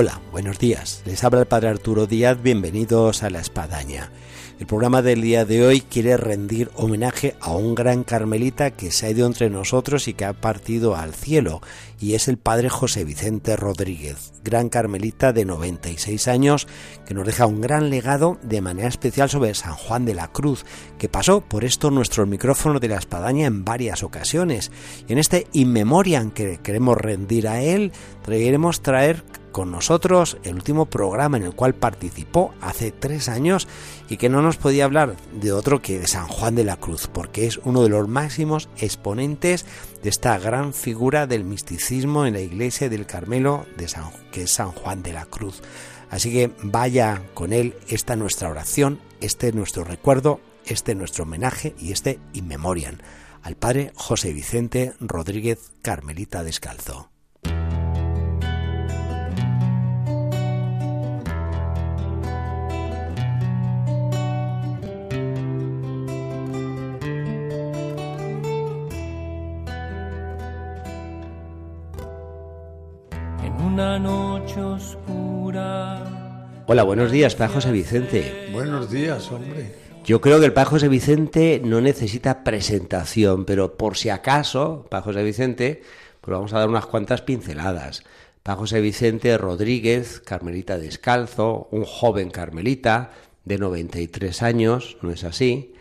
Hola, buenos días. Les habla el Padre Arturo Díaz. Bienvenidos a La Espadaña. El programa del día de hoy quiere rendir homenaje a un gran carmelita que se ha ido entre nosotros y que ha partido al cielo, y es el padre José Vicente Rodríguez, gran carmelita de 96 años, que nos deja un gran legado de manera especial sobre San Juan de la Cruz, que pasó por esto nuestro micrófono de la espadaña en varias ocasiones. Y en este In Memoriam que queremos rendir a él, queremos traer con nosotros el último programa en el cual participó hace tres años y que no nos podía hablar de otro que de San Juan de la Cruz, porque es uno de los máximos exponentes de esta gran figura del misticismo en la iglesia del Carmelo, de San, que es San Juan de la Cruz. Así que vaya con él esta nuestra oración, este nuestro recuerdo, este nuestro homenaje y este in memoriam al padre José Vicente Rodríguez Carmelita Descalzo. Noche oscura. Hola, buenos días, Padre José Vicente. Buenos días, hombre. Yo creo que el Padre José Vicente no necesita presentación, pero por si acaso, Padre José Vicente, pues vamos a dar unas cuantas pinceladas. Padre José Vicente Rodríguez, carmelita descalzo, un joven carmelita de 93 años, ¿no es así?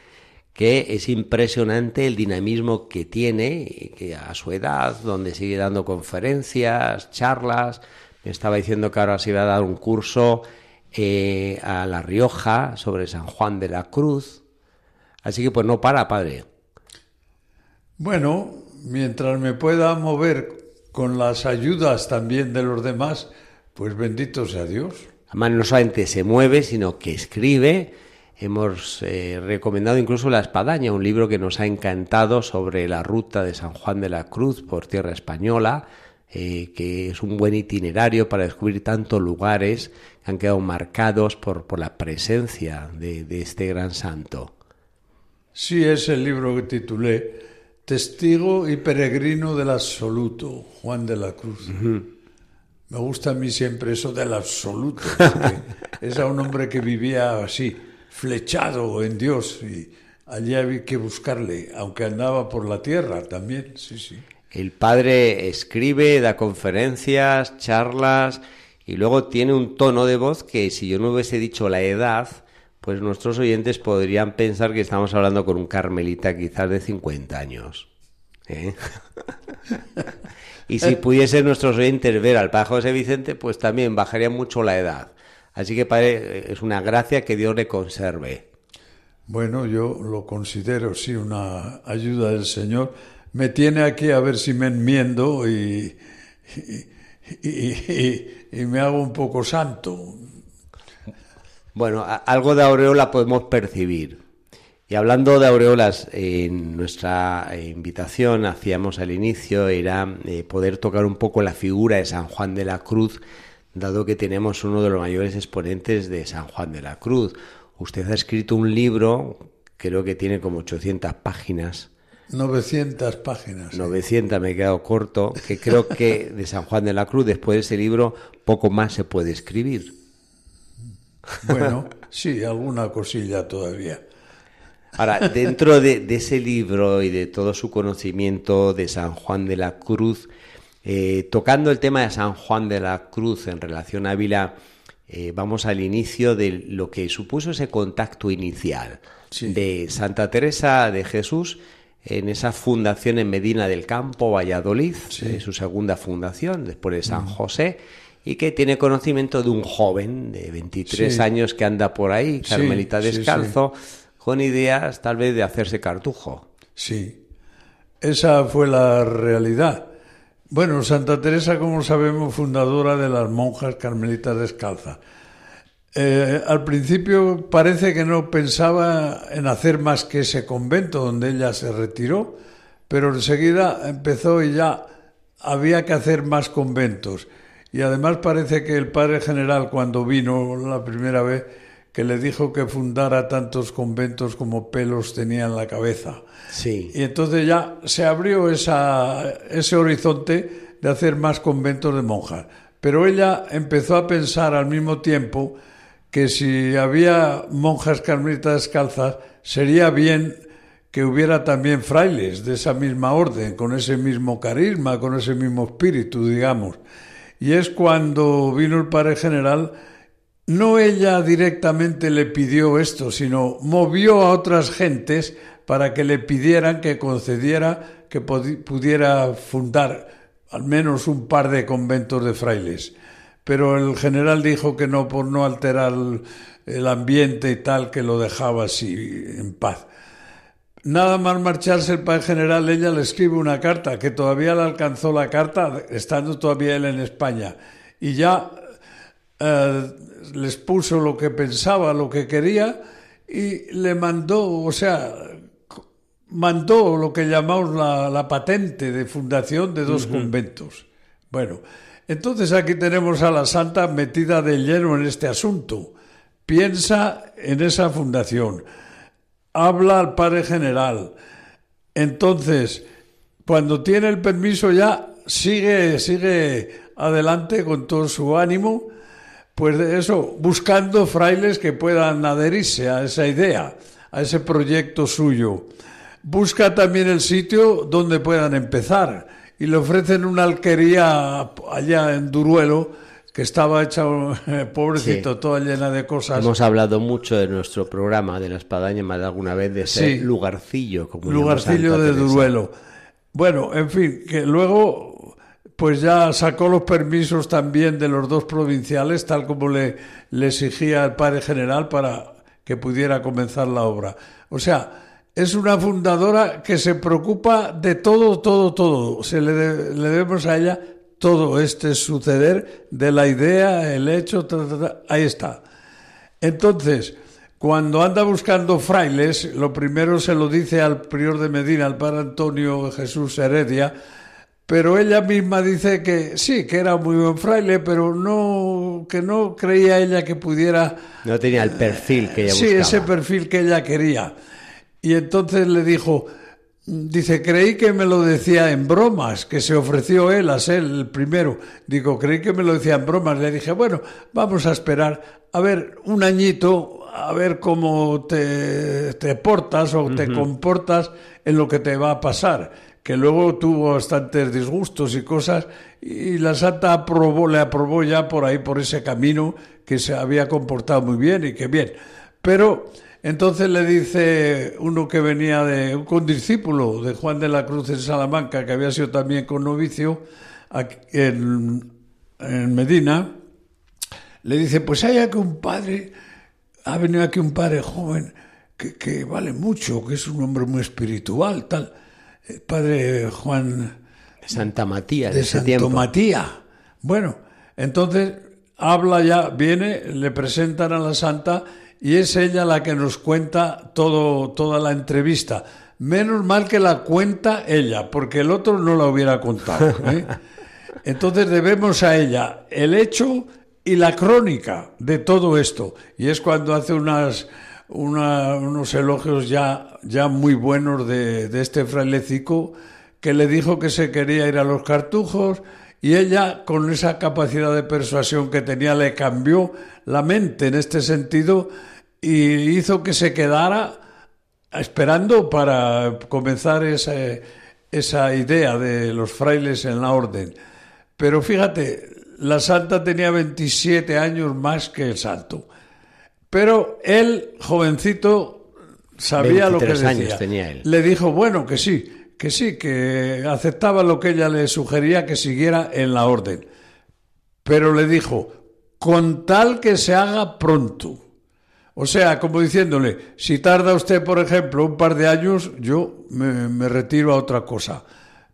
Que es impresionante el dinamismo que tiene, que a su edad, donde sigue dando conferencias, charlas, me estaba diciendo que ahora se iba a dar un curso eh, a La Rioja sobre San Juan de la Cruz, así que pues no para, padre. Bueno, mientras me pueda mover con las ayudas también de los demás, pues bendito sea Dios. Además no solamente se mueve, sino que escribe, Hemos eh, recomendado incluso La Espadaña, un libro que nos ha encantado sobre la ruta de San Juan de la Cruz por tierra española, eh, que es un buen itinerario para descubrir tantos lugares que han quedado marcados por, por la presencia de, este gran santo. Sí, es el libro que titulé Testigo y peregrino del absoluto, Juan de la Cruz. Me gusta a mí siempre eso del absoluto, es a un hombre que vivía así, flechado en Dios y allí había que buscarle, aunque andaba por la tierra también, sí, sí. El padre escribe, da conferencias, charlas y luego tiene un tono de voz que si yo no hubiese dicho la edad, pues nuestros oyentes podrían pensar que estamos hablando con un carmelita quizás de 50 años. ¿eh? y si pudiesen nuestros oyentes ver al Padre José Vicente, pues también bajaría mucho la edad. Así que, Padre, es una gracia que Dios le conserve. Bueno, yo lo considero, sí, una ayuda del Señor. Me tiene aquí a ver si me enmiendo y, y, me hago un poco santo. Bueno, algo de aureola podemos percibir. Y hablando de aureolas, en nuestra invitación hacíamos al inicio era eh, poder tocar un poco la figura de San Juan de la Cruz dado que tenemos uno de los mayores exponentes de San Juan de la Cruz. Usted ha escrito un libro, creo que tiene como 800 páginas. 900 páginas. 900, me he quedado corto, que creo que de San Juan de la Cruz, después de ese libro, poco más se puede escribir. Bueno, sí, alguna cosilla todavía. Ahora, dentro de, de, ese libro y de todo su conocimiento de San Juan de la Cruz, eh, tocando el tema de San Juan de la Cruz en relación a Ávila, eh, vamos al inicio de lo que supuso ese contacto inicial de Santa Teresa de Jesús en esa fundación en Medina del Campo, Valladolid, eh, su segunda fundación, después de San mm. José, y que tiene conocimiento de un joven de 23 años que anda por ahí, carmelita descalzo, con ideas tal vez de hacerse cartujo. Sí, esa fue la realidad. Bueno, Santa Teresa, como sabemos, fundadora de las monjas carmelitas descalzas. Eh, al principio parece que no pensaba en hacer más que ese convento donde ella se retiró, pero enseguida empezó y ya había que hacer más conventos. Y además parece que el padre general cuando vino la primera vez que le dijo que fundara tantos conventos como pelos tenía en la cabeza. Sí. Y entonces ya se abrió esa, ese horizonte de hacer más conventos de monjas. pero ella empezó a pensar al mismo tiempo que si había monjas carmelitas descalzas, sería bien que hubiera también frailes de esa misma orden, con ese mismo carisma, con ese mismo espíritu, digamos. Y es cuando vino el padre general, no ella directamente le pidió esto, sino movió a otras gentes para que le pidieran que concediera que pudiera fundar al menos un par de conventos de frailes. Pero el general dijo que no, por no alterar el ambiente y tal, que lo dejaba así, en paz. Nada más marcharse el general, ella le escribe una carta, que todavía le alcanzó la carta, estando todavía él en España. Y ya eh, les puso lo que pensaba, lo que quería, y le mandó, o sea, mandó lo que llamamos la, patente de fundación de dos conventos. Bueno, entonces aquí tenemos a la santa metida de lleno en este asunto. Piensa en esa fundación, habla al padre general. Entonces, cuando tiene el permiso ya sigue, sigue adelante con todo su ánimo, pues de eso, buscando frailes que puedan adherirse a esa idea, a ese proyecto suyo busca también el sitio donde puedan empezar y le ofrecen una alquería allá en Duruelo que estaba hecha, pobrecito, toda llena de cosas. Hemos hablado mucho de nuestro programa de la espadaña más de alguna vez de ese lugarcillo. Como lugarcillo de Duruelo. Bueno, en fin, que luego pues ya sacó los permisos también de los dos provinciales, tal como le, le exigía el padre general para que pudiera comenzar la obra. O sea, es una fundadora que se preocupa de todo, todo, todo. Se le, debemos a ella todo este suceder de la idea, el hecho, ahí está. Entonces, cuando anda buscando frailes, lo primero se lo dice al prior de Medina, al padre Antonio Jesús Heredia, pero ella misma dice que sí, que era muy buen fraile, pero no que no creía ella que pudiera no tenía el perfil que ella buscaba. Sí, ese perfil que ella quería. Y entonces le dijo, dice, creí que me lo decía en bromas, que se ofreció él a ser el primero. Digo, creí que me lo decía en bromas. Le dije, bueno, vamos a esperar, a ver, un añito, a ver cómo te, te portas o te comportas en lo que te va a pasar que luego tuvo bastantes disgustos y cosas, y la santa le aprobó ya por ahí, por ese camino, que se había comportado muy bien y que bien. Pero entonces le dice uno que venía de un condiscípulo de Juan de la Cruz en Salamanca, que había sido también con novicio en, Medina, le dice, pues hay aquí un padre, ha venido aquí un padre joven que, vale mucho, que es un hombre muy espiritual, tal. El padre Juan... Santa Matías. De, Santo Matías. Bueno, entonces habla ya, viene, le presentan a la santa y es ella la que nos cuenta todo, toda la entrevista. Menos mal que la cuenta ella, porque el otro no la hubiera contado. ¿eh? Entonces debemos a ella el hecho y la crónica de todo esto. Y es cuando hace unas, unos elogios ya, ya muy buenos de, de este frailecico que le dijo que se quería ir a los cartujos y ella, con esa capacidad de persuasión que tenía, le cambió la mente en este sentido y hizo que se quedara esperando para comenzar esa, esa idea de los frailes en la orden. Pero fíjate, la santa tenía 27 años más que el santo. Pero él, jovencito, sabía lo que decía. tenía él. Le dijo, bueno, que sí, que sí, que aceptaba lo que ella le sugería que siguiera en la orden. Pero le dijo, con tal que se haga pronto. O sea, como diciéndole, si tarda usted, por ejemplo, un par de años, yo me, retiro a otra cosa.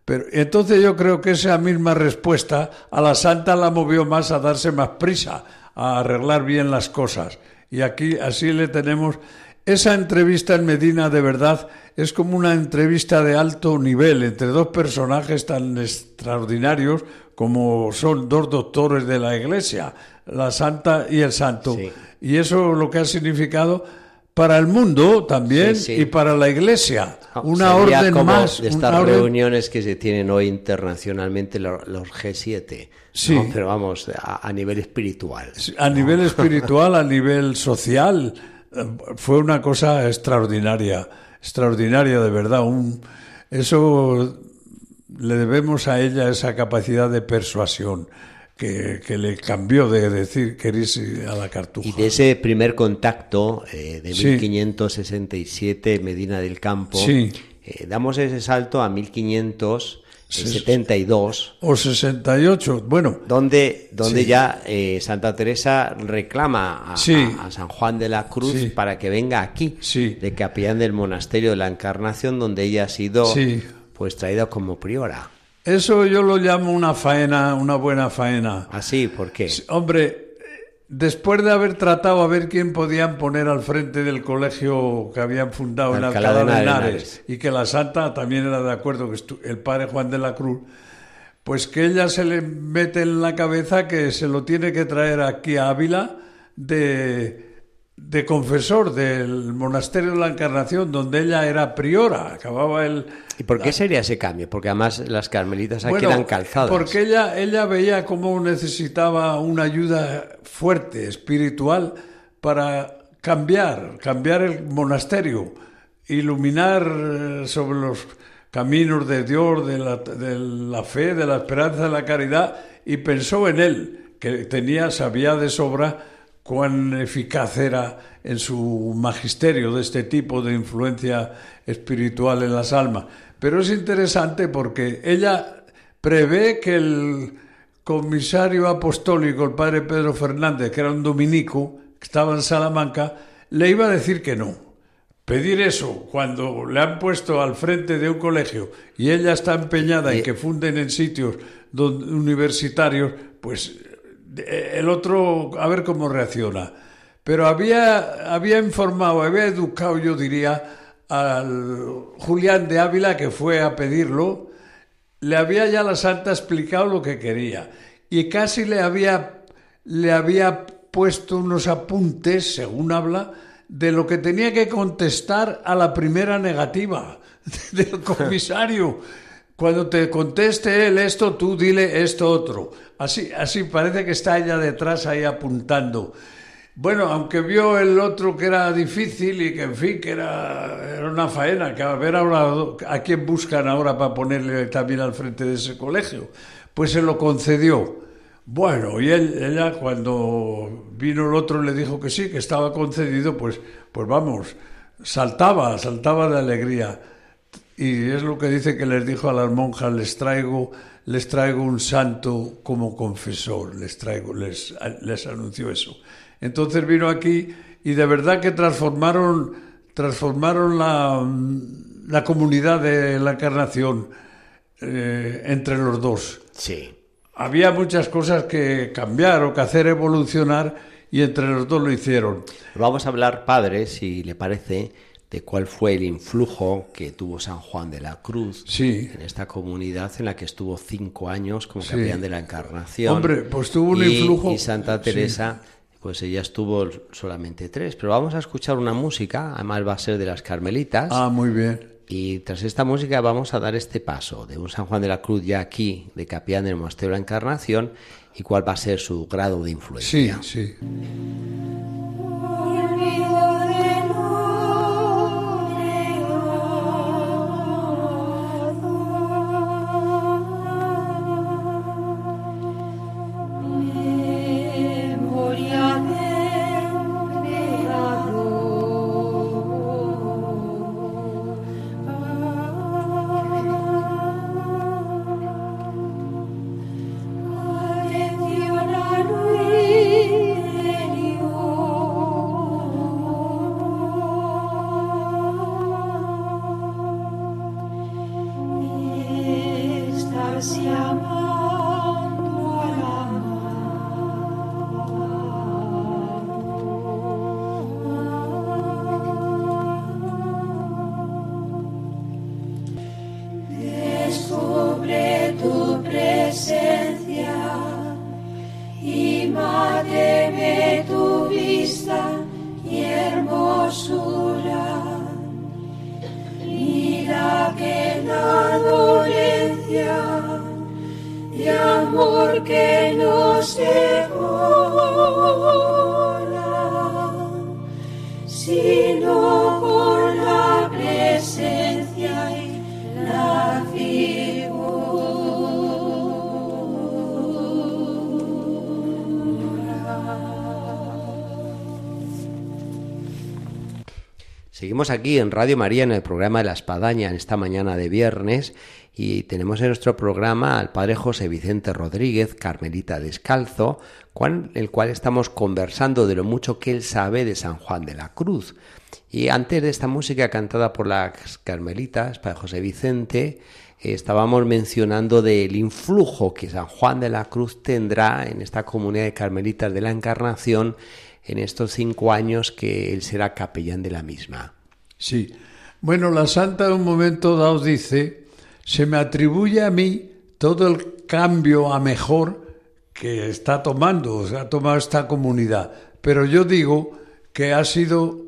Pero entonces yo creo que esa misma respuesta a la santa la movió más a darse más prisa, a arreglar bien las cosas. Y aquí así le tenemos esa entrevista en Medina de verdad es como una entrevista de alto nivel entre dos personajes tan extraordinarios como son dos doctores de la Iglesia, la Santa y el Santo. Y eso lo que ha significado para el mundo también Sí, sí. y para la iglesia. No, Una sería orden como más. de estas orden- reuniones que se tienen hoy internacionalmente lo- los, G7. Sí. ¿no? Pero vamos, a, a nivel espiritual. A nivel espiritual, a nivel social, eh, fue una cosa extraordinaria, extraordinaria de verdad. Un, eso le debemos a ella esa capacidad de persuasión que, que le cambió de decir ir a la cartuja. Y de ese primer contacto eh, de Sí. 1567, Medina del Campo, Sí. eh, damos ese salto a 1572, O 68, bueno, donde, donde Sí. ya eh, Santa Teresa reclama a, Sí. a- a San Juan de la Cruz Sí. para que venga aquí, de capellán del monasterio de la Encarnación, donde ella ha sido pues traída como priora. Eso yo lo llamo una faena, una buena faena. Así, ¿por qué? Hombre, después de haber tratado a ver quién podían poner al frente del colegio que habían fundado en Alcalá Alcalá de de Henares. Y que la santa también era de acuerdo, que el padre Juan de la Cruz, pues que ella se le mete en la cabeza que se lo tiene que traer aquí a Ávila de, de confesor del monasterio de la Encarnación, donde ella era priora, acababa el... ¿Y por qué sería ese cambio? Porque además las carmelitas aquí Bueno, eran calzadas. Porque ella, ella veía cómo necesitaba una ayuda fuerte, espiritual, para cambiar, cambiar el monasterio, iluminar eh, sobre los caminos de Dios, de la, de la fe, de la esperanza, de la caridad, y pensó en él, que tenía, sabía de sobra cuán eficaz era en su magisterio de este tipo de influencia espiritual en las almas. Pero es interesante porque ella prevé que el comisario apostólico, el padre Pedro Fernández, que era un dominico, que estaba en Salamanca, le iba a decir que no. Pedir eso cuando le han puesto al frente de un colegio y ella está empeñada en que funden en sitios universitarios, pues el otro a ver cómo reacciona. Pero había, había informado, había educado, yo diría, al Julián de Ávila que fue a pedirlo, le había ya la santa explicado lo que quería y casi le había, le había puesto unos apuntes, según habla, de lo que tenía que contestar a la primera negativa del comisario. Cuando te conteste él esto, tú dile esto otro. Así, así parece que está ella detrás ahí apuntando. Bueno, aunque vio el otro que era difícil y que, en fin, que era, era una faena, que a ver a quién buscan ahora para ponerle también al frente de ese colegio, pues se lo concedió. Bueno, y él, ella cuando vino el otro le dijo que sí, que estaba concedido, pues, pues vamos, saltaba, saltaba de alegría. Y es lo que dice que les dijo a las monjas, les traigo, les traigo un santo como confesor, les traigo, les, les anunció eso. Entonces vino aquí y de verdad que transformaron, transformaron la, la comunidad de la encarnación eh, entre los dos. Sí. Había muchas cosas que cambiar o que hacer evolucionar y entre los dos lo hicieron. Vamos a hablar, padre, si le parece, de cuál fue el influjo que tuvo San Juan de la Cruz Sí. en esta comunidad en la que estuvo cinco años como Sí. capellán de la Encarnación. Hombre, pues tuvo un Y- influjo- Y Santa sí. Teresa, pues ella estuvo solamente tres. Pero vamos a escuchar una música, además va a ser de las Carmelitas. Ah, muy bien. Y tras esta música vamos a dar este paso de un San Juan de la Cruz ya aquí, de capellán del Monasterio de la Encarnación, y cuál va a ser su grado de Sí, influencia. sí. Olvido Seguimos aquí en Radio María en el programa de la Espadaña en esta mañana de viernes y tenemos en nuestro programa al padre José Vicente Rodríguez, Carmelita Descalzo, con el cual estamos conversando de lo mucho que él sabe de San Juan de la Cruz. Y antes de esta música cantada por las Carmelitas, padre José Vicente, estábamos mencionando del influjo que San Juan de la Cruz tendrá en esta comunidad de Carmelitas de la Encarnación en estos cinco años que él será capellán de la misma. Sí. Bueno, la santa en un momento dado dice, se me atribuye a mí todo el cambio a mejor que está tomando, o sea, ha tomado esta comunidad. Pero yo digo que ha sido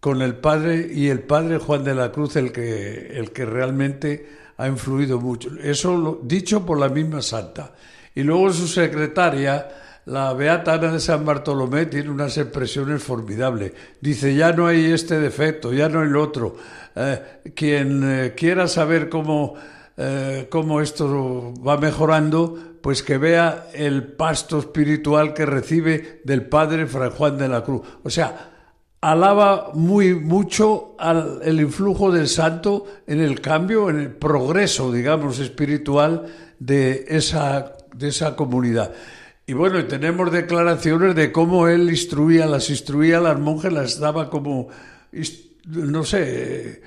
con el padre y el padre Juan de la Cruz el que, el que realmente ha influido mucho. Eso lo, dicho por la misma santa. Y luego su secretaria, la Beata Ana de San Bartolomé tiene unas expresiones formidables. Dice, ya no hay este defecto, ya no hay lo otro. Eh, quien eh, quiera saber cómo, eh, cómo esto va mejorando, pues que vea el pasto espiritual que recibe del Padre Fray Juan de la Cruz. O sea, alaba muy mucho al, el influjo del santo en el cambio, en el progreso, digamos, espiritual de esa, de esa comunidad. Y bueno, tenemos declaraciones de cómo él instruía, las instruía a las monjas, las daba como, no sé,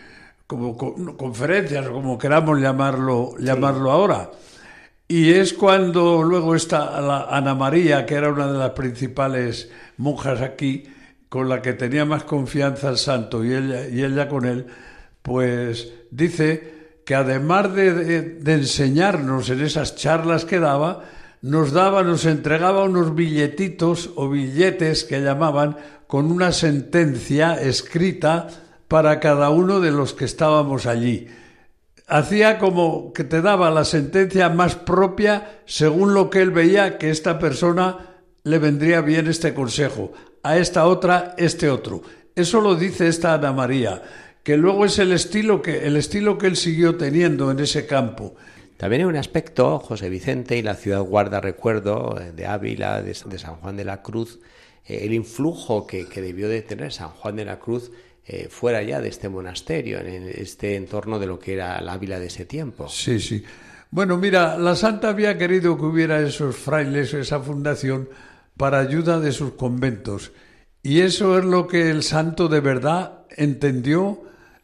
como conferencias, como queramos llamarlo, llamarlo ahora. Y es cuando luego está la Ana María, que era una de las principales monjas aquí, con la que tenía más confianza el santo y ella, y ella con él, pues dice que además de, de, de enseñarnos en esas charlas que daba, nos daba, nos entregaba unos billetitos o billetes que llamaban con una sentencia escrita para cada uno de los que estábamos allí. Hacía como que te daba la sentencia más propia según lo que él veía que esta persona le vendría bien este consejo, a esta otra este otro. Eso lo dice esta Ana María, que luego es el estilo que el estilo que él siguió teniendo en ese campo. También hay un aspecto, José Vicente y la ciudad guarda recuerdo eh, de Ávila, de, San Juan de la Cruz, eh, el influjo que, debió de tener San Juan de la Cruz eh, fuera ya de este monasterio, en este entorno de lo que era la Ávila de ese tiempo. Sí, sí. Bueno, mira, la Santa había querido que hubiera esos frailes, esa fundación, para ayuda de sus conventos. Y eso es lo que el santo de verdad entendió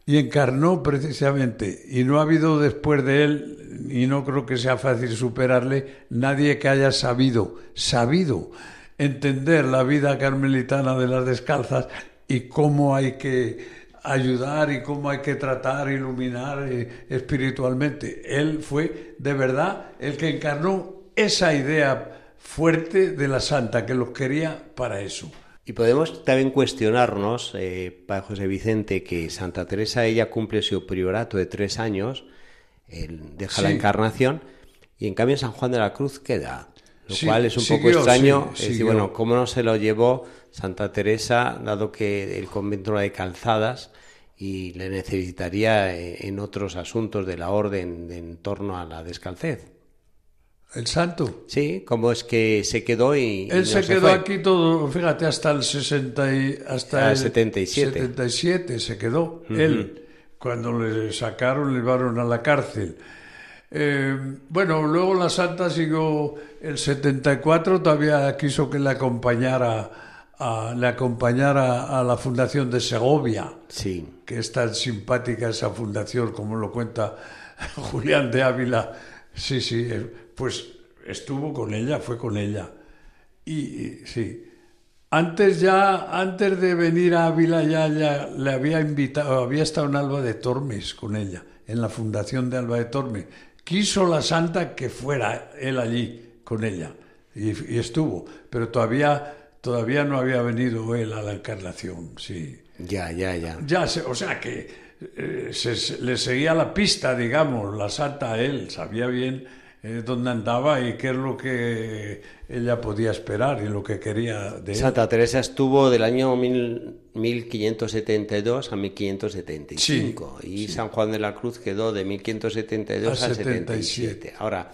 y encarnó precisamente. Y no ha habido después de él, y no creo que sea fácil superarle, nadie que haya sabido, sabido entender la vida carmelitana de las descalzas y cómo hay que ayudar y cómo hay que tratar, iluminar eh, espiritualmente. Él fue de verdad el que encarnó esa idea fuerte de la santa, que los quería para eso. Y podemos también cuestionarnos, eh, para José Vicente, que Santa Teresa ella cumple su priorato de tres años, él deja sí. la encarnación, y en cambio San Juan de la Cruz queda. Lo sí, cual es un siguió, poco extraño. Sí, es decir, bueno, ¿cómo no se lo llevó Santa Teresa, dado que el convento era de calzadas y le necesitaría eh, en otros asuntos de la orden de, en torno a la descalcez? El santo. Sí, como es que se quedó y... Él y no se, se, quedó fue. aquí todo, fíjate, hasta el 60 y, hasta ah, el 77. 77 se quedó. Uh -huh. Él, cuando le sacaron, le llevaron a la cárcel. Eh, bueno, luego la santa siguió el 74, todavía quiso que le acompañara, a, le acompañara a la fundación de Segovia. Sí. Que es tan simpática esa fundación, como lo cuenta Julián de Ávila. Sí, sí, pues estuvo con ella, fue con ella. Y, y sí, antes ya, antes de venir a Ávila ya, ya le había invitado, había estado en Alba de Tormes con ella, en la fundación de Alba de Tormes. Quiso la santa que fuera él allí con ella y, y estuvo, pero todavía, todavía no había venido él a la encarnación, sí. Ya, ya, ya. Ya, o sea que eh, se- le seguía la pista, digamos, la santa a él, sabía bien eh, dónde andaba y qué es lo que ella podía esperar y lo que quería de él. Santa Teresa estuvo del año mil- 1572 a 1575 y San Juan de la Cruz quedó de 1572 A al 77. 77. Ahora,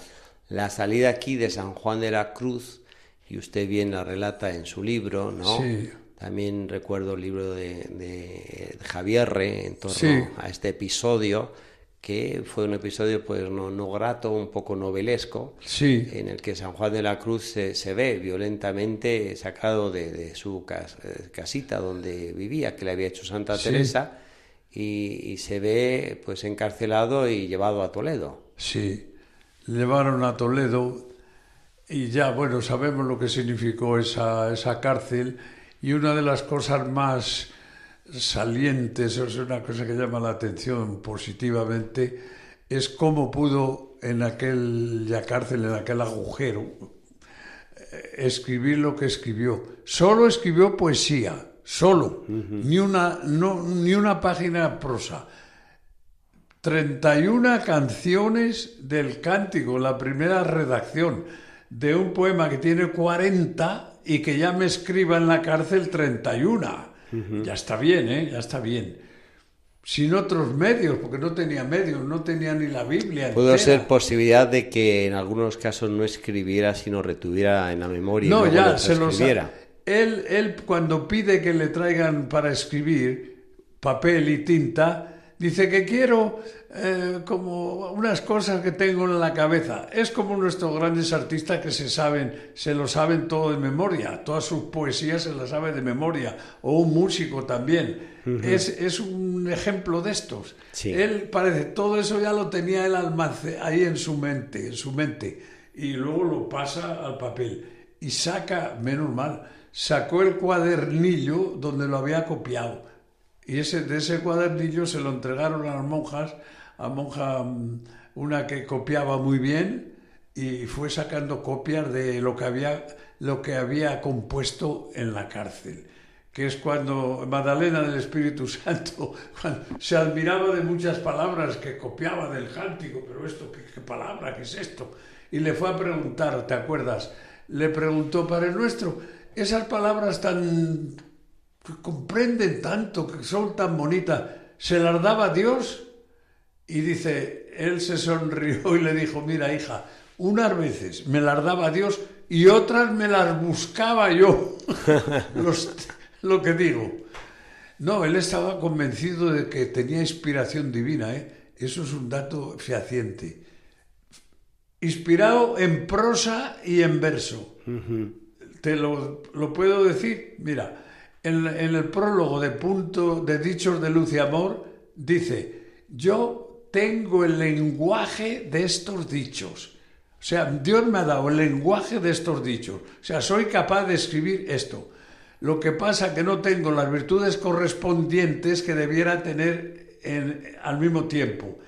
la salida aquí de San Juan de la Cruz, y usted bien la relata en su libro, ¿no? Sí. También recuerdo el libro de, de Javier Re en torno a este episodio, que fue un episodio pues no, no grato, un poco novelesco, Sí. en el que San Juan de la Cruz se, se ve violentamente sacado de, de su cas- eh, casita donde vivía, que le había hecho Santa Sí. Teresa, y, y se ve pues encarcelado y llevado a Toledo. Sí, llevaron a Toledo y ya, bueno, sabemos lo que significó esa, esa cárcel y una de las cosas más salientes, es una cosa que llama la atención positivamente, es cómo pudo en aquella cárcel, en aquel agujero, eh, escribir lo que escribió. Solo escribió poesía, solo, ni, una, no, ni una página prosa. 31 canciones del cántico, la primera redacción de un poema que tiene 40 y que ya me escriba en la cárcel 31. Ya está bien, ¿eh? Ya está bien. Sin otros medios, porque no tenía medios, no tenía ni la Biblia. Pudo entera. ser posibilidad de que en algunos casos no escribiera, sino retuviera en la memoria No, y ya, lo se lo. Él, él, cuando pide que le traigan para escribir papel y tinta, dice que quiero eh, como unas cosas que tengo en la cabeza. Es como nuestros grandes artistas que se saben, se lo saben todo de memoria, todas sus poesías se las sabe de memoria, o un músico también. es, es un ejemplo de estos. Sí. Él parece, todo eso ya lo tenía el almacén ahí en su mente, en su mente, y luego lo pasa al papel y saca, menos mal, sacó el cuadernillo donde lo había copiado. Y ese, de ese cuadernillo se lo entregaron a las monjas, a monja mm, una que copiaba muy bien y fue sacando copias de lo que había, lo que había compuesto en la cárcel que es cuando Magdalena del Espíritu Santo se admiraba de muchas palabras que copiaba del cántico, pero esto, ¿qué, palabra? ¿Qué es esto? Y le fue a preguntar, ¿te acuerdas? Le preguntó, Padre Nuestro, esas palabras tan que comprenden tanto, que son tan bonitas, ¿se las daba Dios? Y dice, él se sonrió y le dijo, mira hija, unas veces me las daba Dios y otras me las buscaba yo. Los- lo que digo. No, él estaba convencido de que tenía inspiración divina, ¿eh? Eso es un dato fehaciente. Inspirado en prosa y en verso. Te lo, lo puedo decir. Mira, en, el prólogo de Punto de Dichos de Luz y Amor dice, yo tengo el lenguaje de estos dichos. O sea, Dios me ha dado el lenguaje de estos dichos. O sea, soy capaz de escribir esto. Lo que pasa que no tengo las virtudes correspondientes que debiera tener en- al mismo tiempo.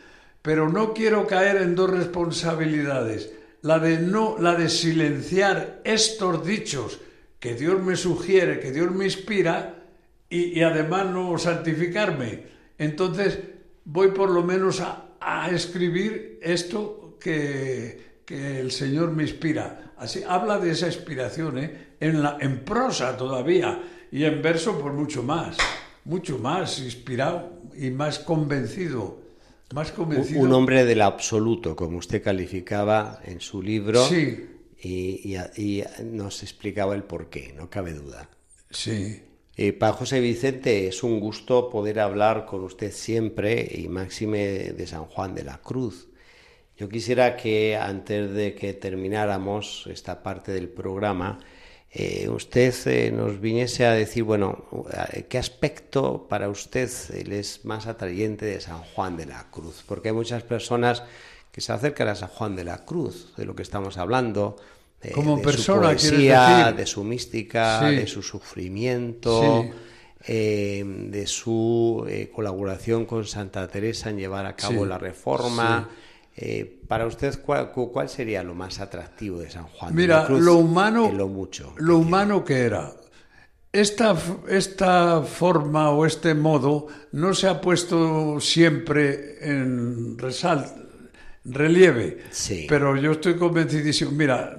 Pero no quiero caer en dos responsabilidades. La de no, la de silenciar estos dichos que Dios me sugiere, que Dios me inspira, y, y además no santificarme. Entonces voy por lo menos a, a escribir esto que, que el Señor me inspira. Así habla de esa inspiración, ¿eh? en, la, en prosa todavía y en verso por mucho más, mucho más inspirado y más convencido, más convencido. un hombre del absoluto, como usted calificaba en su libro, Sí. Y, y- y nos explicaba el porqué, no cabe duda. Sí, Eh, para José Vicente es un gusto poder hablar con usted siempre y máxime de San Juan de la Cruz. Yo quisiera que antes de que termináramos esta parte del programa, eh, usted eh, nos viniese a decir, bueno, eh, qué aspecto para usted le es más atrayente de San Juan de la Cruz, porque hay muchas personas que se acercan a San Juan de la Cruz, de lo que estamos hablando, de, Como de persona, su ¿quieres poesía, decir? de su mística, Sí. de su sufrimiento, Sí. eh, de su eh, colaboración con Santa Teresa en llevar a cabo Sí, la reforma. Eh, para usted, ¿cuál, cu- cuál sería lo más atractivo de San Juan de Mira, la Cruz? lo humano, lo mucho. lo humano que era. esta, esta forma o este modo no se ha puesto siempre en relieve, sí. pero yo estoy convencidísimo. Mira,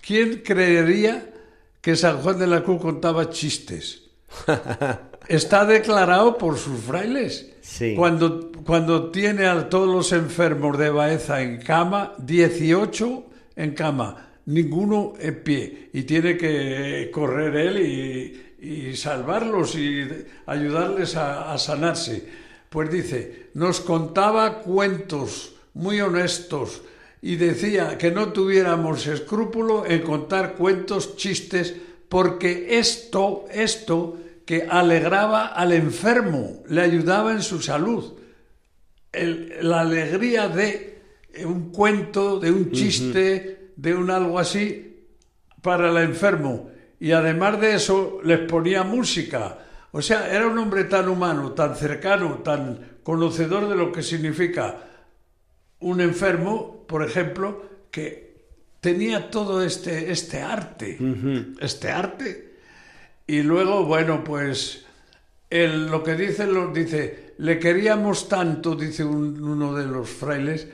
¿quién creería que San Juan de la Cruz contaba chistes? Está declarado por sus frailes. Cuando, cuando tiene a todos los enfermos de Baeza en cama, 18 en cama, ninguno en pie, y tiene que correr él y, salvarlos y ayudarles a, sanarse. Pues dice, nos contaba cuentos muy honestos y decía que no tuviéramos escrúpulo en contar cuentos, chistes, porque esto, esto que alegraba al enfermo, le ayudaba en su salud. la alegría de un cuento, de un chiste, de un algo así para el enfermo. Y además de eso, les ponía música. O sea, era un hombre tan humano, tan cercano, tan conocedor de lo que significa un enfermo, por ejemplo, que tenía todo este, este arte. Este arte y luego, bueno, pues él, lo que dice, lo, dice, le queríamos tanto, dice uno de los frailes,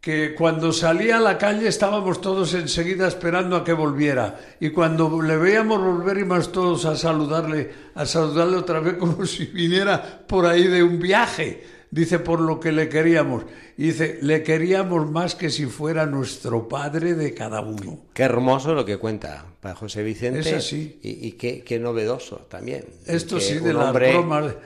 que cuando salía a la calle estábamos todos enseguida esperando a que volviera. Y cuando le veíamos volver íbamos todos a saludarle, a saludarle otra vez como si viniera por ahí de un viaje. Dice, por lo que le queríamos. Y dice, le queríamos más que si fuera nuestro padre de cada uno. Qué hermoso lo que cuenta para José Vicente. Es así. Y, qué, novedoso también. Esto sí, de un hombre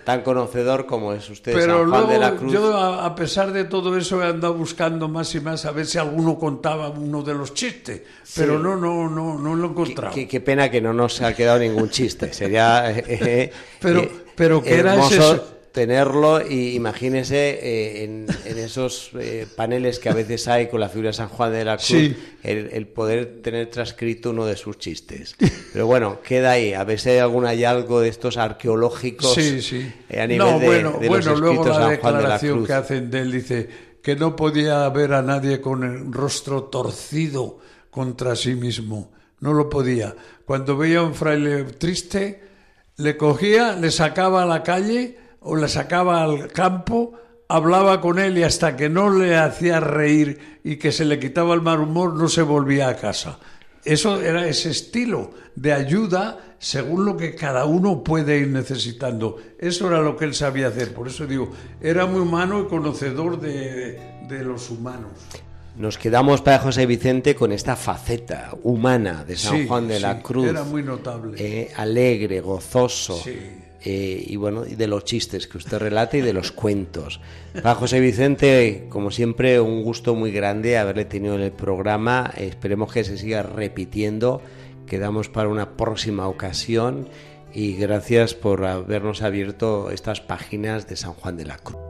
Tan conocedor como es usted, Pero San Juan de la Cruz. Yo, a, pesar de todo eso, he andado buscando más y más a ver si alguno contaba uno de los chistes. Pero no, no, no, no lo he encontrado. Qué, pena que no nos ha quedado ningún chiste. Sería. Eh, eh, pero, pero que era ese tenerlo y imagínese eh, en, esos eh, paneles que a veces hay con la figura de San Juan de la Cruz, el, poder tener transcrito uno de sus chistes. Pero bueno, queda ahí, a ver si hay algún hallazgo de estos arqueológicos eh, a nivel de, bueno, bueno, luego la declaración que hacen de él dice que no podía ver a nadie con el rostro torcido contra sí mismo, no lo podía. Cuando veía a un fraile triste, le cogía, le sacaba a la calle, o la sacaba al campo, hablaba con él y hasta que no le hacía reír y que se le quitaba el mal humor, no se volvía a casa. Eso era ese estilo de ayuda según lo que cada uno puede ir necesitando. Eso era lo que él sabía hacer. Por eso digo, era muy humano y conocedor de, los humanos. Nos quedamos para José Vicente con esta faceta humana de San Juan de la Cruz. Era muy notable. Eh, alegre, gozoso. Eh, y bueno, de los chistes que usted relata y de los cuentos. Para José Vicente, como siempre, un gusto muy grande haberle tenido en el programa. Esperemos que se siga repitiendo. Quedamos para una próxima ocasión y gracias por habernos abierto estas páginas de San Juan de la Cruz.